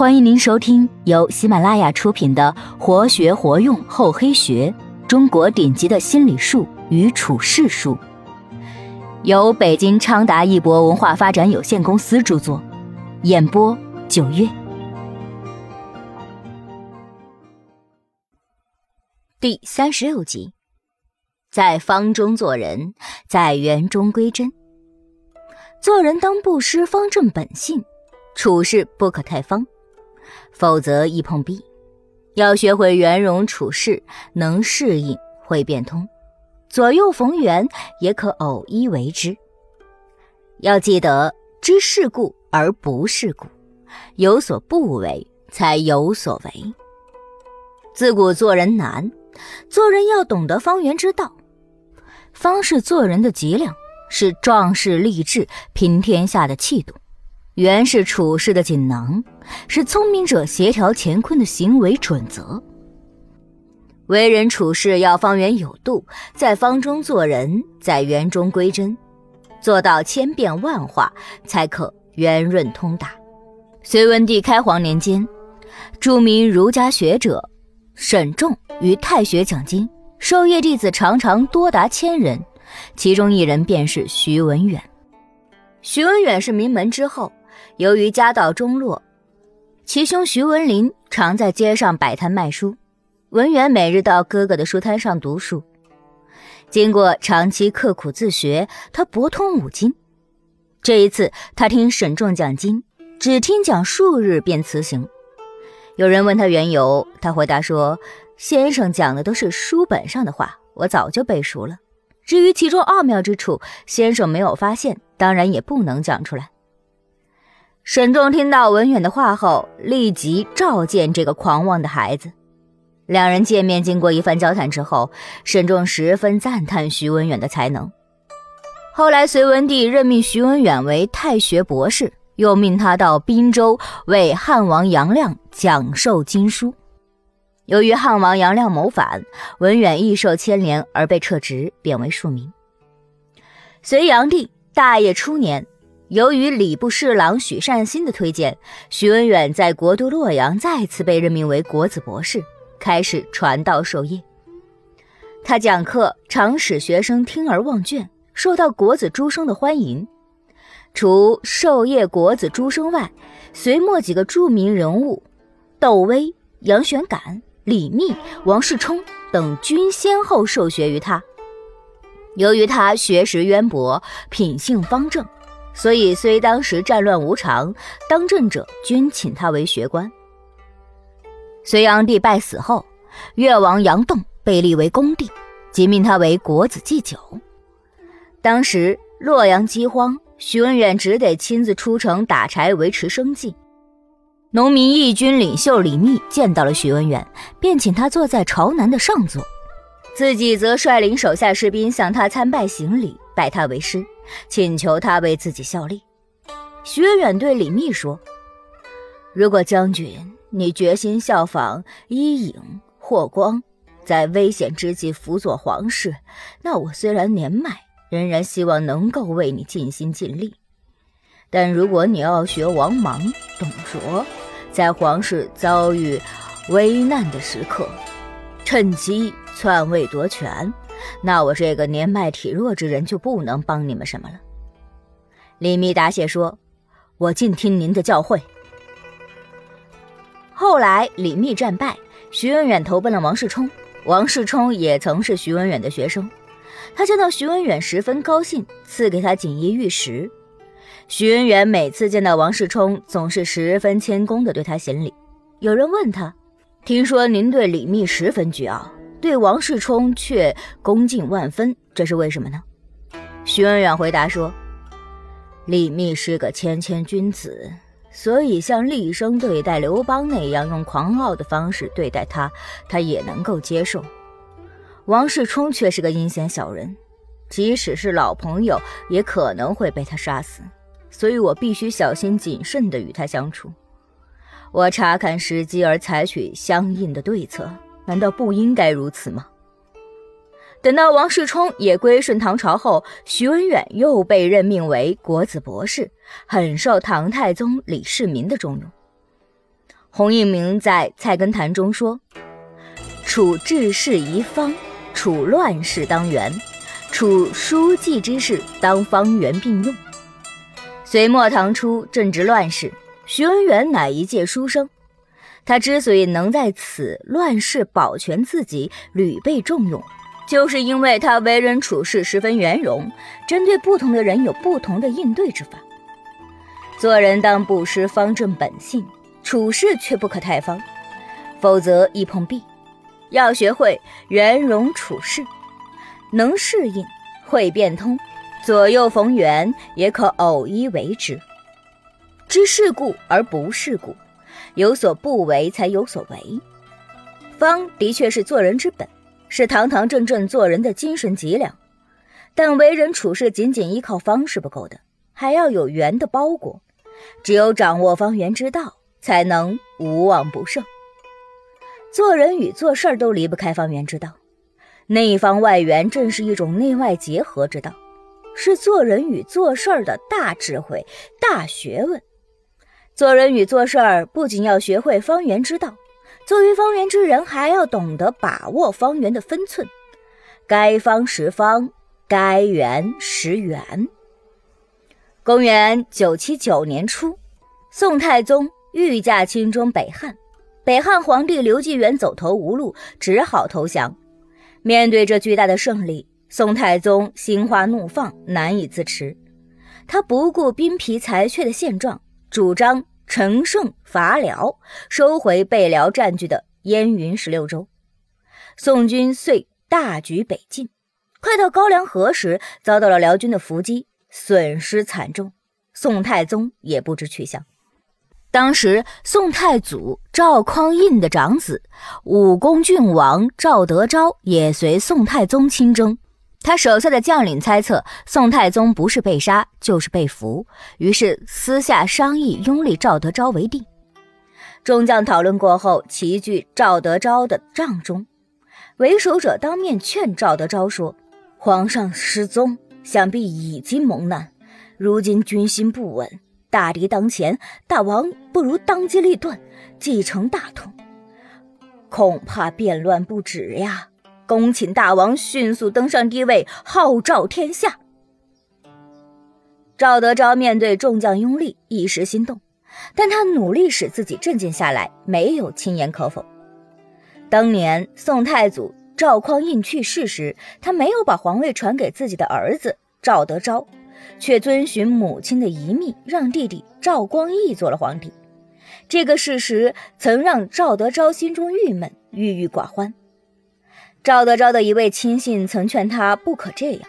欢迎您收听由喜马拉雅出品的《活学活用厚黑学：中国顶级的心理术与处世术》，由北京昌达一博文化发展有限公司著作，演播九月。第三十六集，在方中做人，在圆中归真。做人当不失方正本性，处事不可太方。否则易碰壁，要学会圆融处事，能适应会变通，左右逢源也可偶一为之。要记得知世故而不世故，有所不为才有所为。自古做人难，做人要懂得方圆之道。方是做人的脊梁，是壮士立志拼天下的气度。原是处事的锦囊，是聪明者协调乾坤的行为准则。为人处事要方圆有度，在方中做人，在圆中归真，做到千变万化，才可圆润通达。隋文帝开皇年间，著名儒家学者沈仲于太学讲经，授业弟子常常多达千人，其中一人便是徐文远。徐文远是名门之后。由于家道中落，其兄徐文林常在街上摆摊卖书，文远每日到哥哥的书摊上读书。经过长期刻苦自学，他博通五经。这一次，他听沈仲讲经，只听讲数日便辞行。有人问他缘由，他回答说：“先生讲的都是书本上的话，我早就背熟了。至于其中奥妙之处，先生没有发现，当然也不能讲出来。”沈仲听到文远的话后，立即召见这个狂妄的孩子。两人见面，经过一番交谈之后，沈仲十分赞叹徐文远的才能。后来，隋文帝任命徐文远为太学博士，又命他到滨州为汉王杨亮讲授经书。由于汉王杨亮谋反，文远亦受牵连而被撤职，贬为庶民。隋炀帝大业初年。由于礼部侍郎许善心的推荐，徐文远在国都洛阳再次被任命为国子博士，开始传道授业。他讲课常使学生听而忘卷，受到国子诸生的欢迎。除授业国子诸生外，隋末几个著名人物窦威、杨玄感、李密、王世充等均先后受学于他。由于他学识渊博，品性方正。所以，虽当时战乱无常，当政者均请他为学官。隋炀帝败死后，越王杨栋被立为公帝，即命他为国子祭酒。当时洛阳饥荒，徐文远只得亲自出城打柴维持生计。农民义军领袖李密见到了徐文远，便请他坐在朝南的上座，自己则率领手下士兵向他参拜行礼，拜他为师。请求他为自己效力。薛远对李密说：“如果将军你决心效仿伊尹、霍光，在危险之际辅佐皇室，那我虽然年迈，仍然希望能够为你尽心尽力。但如果你要学王莽、董卓，在皇室遭遇危难的时刻，趁机篡位夺权。”那我这个年迈体弱之人就不能帮你们什么了。李密答谢说：“我尽听您的教诲。”后来李密战败，徐文远投奔了王世充。王世充也曾是徐文远的学生，他见到徐文远十分高兴，赐给他锦衣玉食。徐文远每次见到王世充，总是十分谦恭地对他行礼。有人问他：“听说您对李密十分倨傲？”对王世充却恭敬万分，这是为什么呢？徐文远回答说：“李密是个谦谦君子，所以像厉声对待刘邦那样用狂傲的方式对待他，他也能够接受。王世充却是个阴险小人，即使是老朋友，也可能会被他杀死，所以我必须小心谨慎地与他相处。我查看时机而采取相应的对策。”难道不应该如此吗？等到王世充也归顺唐朝后，徐文远又被任命为国子博士，很受唐太宗李世民的重用。洪应明在《菜根谭》中说：“处治世宜方，处乱世当圆，处书记之事当方圆并用。”隋末唐初正值乱世，徐文远乃一介书生。他之所以能在此乱世保全自己，屡被重用，就是因为他为人处事十分圆融，针对不同的人有不同的应对之法。做人当不失方正本性，处事却不可太方，否则易碰壁。要学会圆融处事，能适应，会变通，左右逢源，也可偶一为之。知世故而不世故。有所不为，才有所为。方的确是做人之本，是堂堂正正做人的精神脊梁。但为人处事仅仅依靠方是不够的，还要有圆的包裹。只有掌握方圆之道，才能无往不胜。做人与做事儿都离不开方圆之道，内方外圆正是一种内外结合之道，是做人与做事儿的大智慧、大学问。做人与做事儿，不仅要学会方圆之道，作为方圆之人，还要懂得把握方圆的分寸，该方时方，该圆时圆。公元九七九年初，宋太宗御驾亲征北汉，北汉皇帝刘继元走投无路，只好投降。面对这巨大的胜利，宋太宗心花怒放，难以自持。他不顾兵疲财缺的现状，主张。乘胜伐辽，收回被辽占据的燕云十六州。宋军遂大举北进，快到高梁河时，遭到了辽军的伏击，损失惨重。宋太宗也不知去向。当时，宋太祖赵匡胤的长子武功郡王赵德昭也随宋太宗亲征。他手下的将领猜测宋太宗不是被杀就是被俘，于是私下商议拥立赵德昭为帝。众将讨论过后，齐聚赵德昭的帐中。为首者当面劝赵德昭说：“皇上失踪，想必已经蒙难。如今军心不稳，大敌当前，大王不如当机立断，继承大统，恐怕变乱不止呀。”恭请大王迅速登上帝位，号召天下。赵德昭面对众将拥立，一时心动，但他努力使自己镇静下来，没有轻言可否。当年宋太祖赵匡胤去世时，他没有把皇位传给自己的儿子赵德昭，却遵循母亲的遗命，让弟弟赵光义做了皇帝。这个事实曾让赵德昭心中郁闷，郁郁寡欢。赵德昭的一位亲信曾劝他不可这样。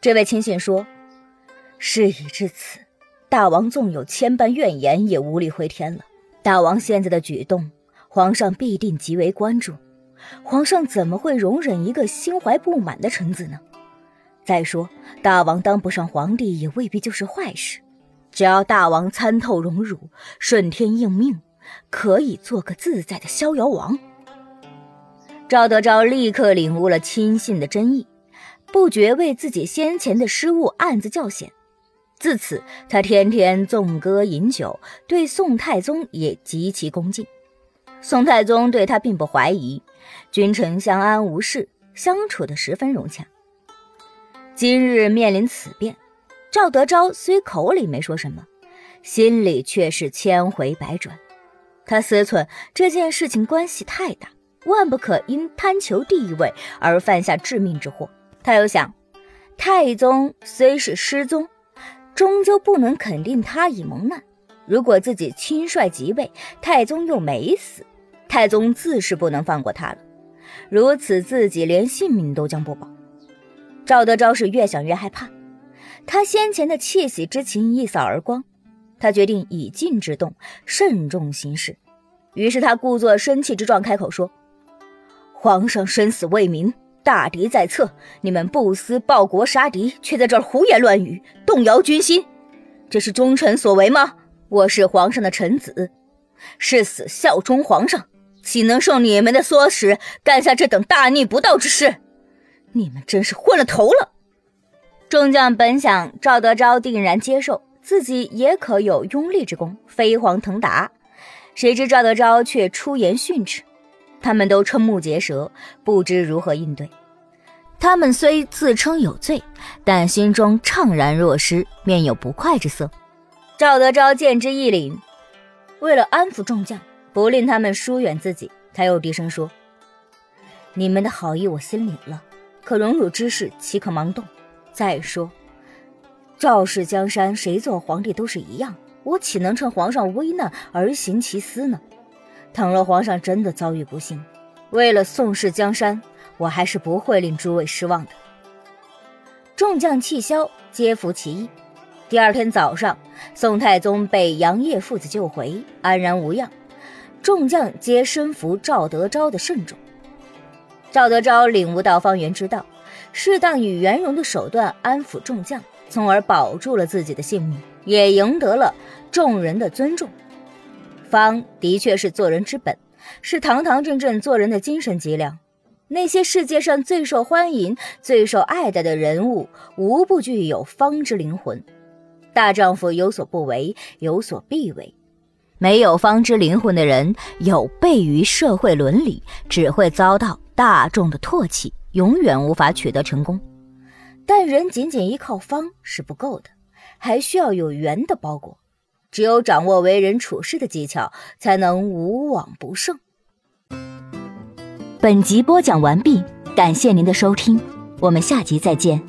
这位亲信说：“事已至此，大王纵有千般怨言，也无力回天了。大王现在的举动，皇上必定极为关注。皇上怎么会容忍一个心怀不满的臣子呢？再说，大王当不上皇帝，也未必就是坏事。只要大王参透荣辱，顺天应命，可以做个自在的逍遥王。”赵德昭立刻领悟了亲信的真意，不觉为自己先前的失误暗自叫险。自此，他天天纵歌饮酒，对宋太宗也极其恭敬。宋太宗对他并不怀疑，君臣相安无事，相处得十分融洽。今日面临此变，赵德昭虽口里没说什么，心里却是千回百转。他思忖这件事情关系太大。万不可因贪求地位而犯下致命之祸。他又想，太宗虽是失踪，终究不能肯定他已蒙难。如果自己亲率即位，太宗又没死，太宗自是不能放过他了。如此，自己连性命都将不保。赵德昭是越想越害怕，他先前的窃喜之情一扫而光，他决定以静制动，慎重行事。于是他故作生气之状，开口说。皇上生死未明，大敌在侧，你们不思报国杀敌，却在这儿胡言乱语，动摇军心，这是忠臣所为吗？我是皇上的臣子，誓死效忠皇上，岂能受你们的唆使，干下这等大逆不道之事？你们真是昏了头了！众将本想赵德昭定然接受，自己也可有拥立之功，飞黄腾达，谁知赵德昭却出言训斥，他们都瞠目结舌，不知如何应对。他们虽自称有罪，但心中怅然若失，面有不快之色。赵德昭见之一凛，为了安抚众将，不令他们疏远自己，他又低声说：“你们的好意我心领了，可荣辱之事岂可盲动？再说，赵氏江山谁做皇帝都是一样，我岂能趁皇上危难而行其私呢？倘若皇上真的遭遇不幸，为了宋氏江山。”我还是不会令诸位失望的。众将气消，皆服其意。第二天早上，宋太宗被杨业父子救回，安然无恙。众将皆深服赵德昭的慎重。赵德昭领悟到方圆之道，适当以圆融的手段安抚众将，从而保住了自己的性命，也赢得了众人的尊重。方的确是做人之本，是堂堂正正做人的精神脊梁。那些世界上最受欢迎、最受爱戴的人物，无不具有方之灵魂。大丈夫有所不为，有所必为。没有方之灵魂的人，有悖于社会伦理，只会遭到大众的唾弃，永远无法取得成功。但人仅仅依靠方是不够的，还需要有圆的包裹。只有掌握为人处事的技巧，才能无往不胜。本集播讲完毕，感谢您的收听，我们下集再见。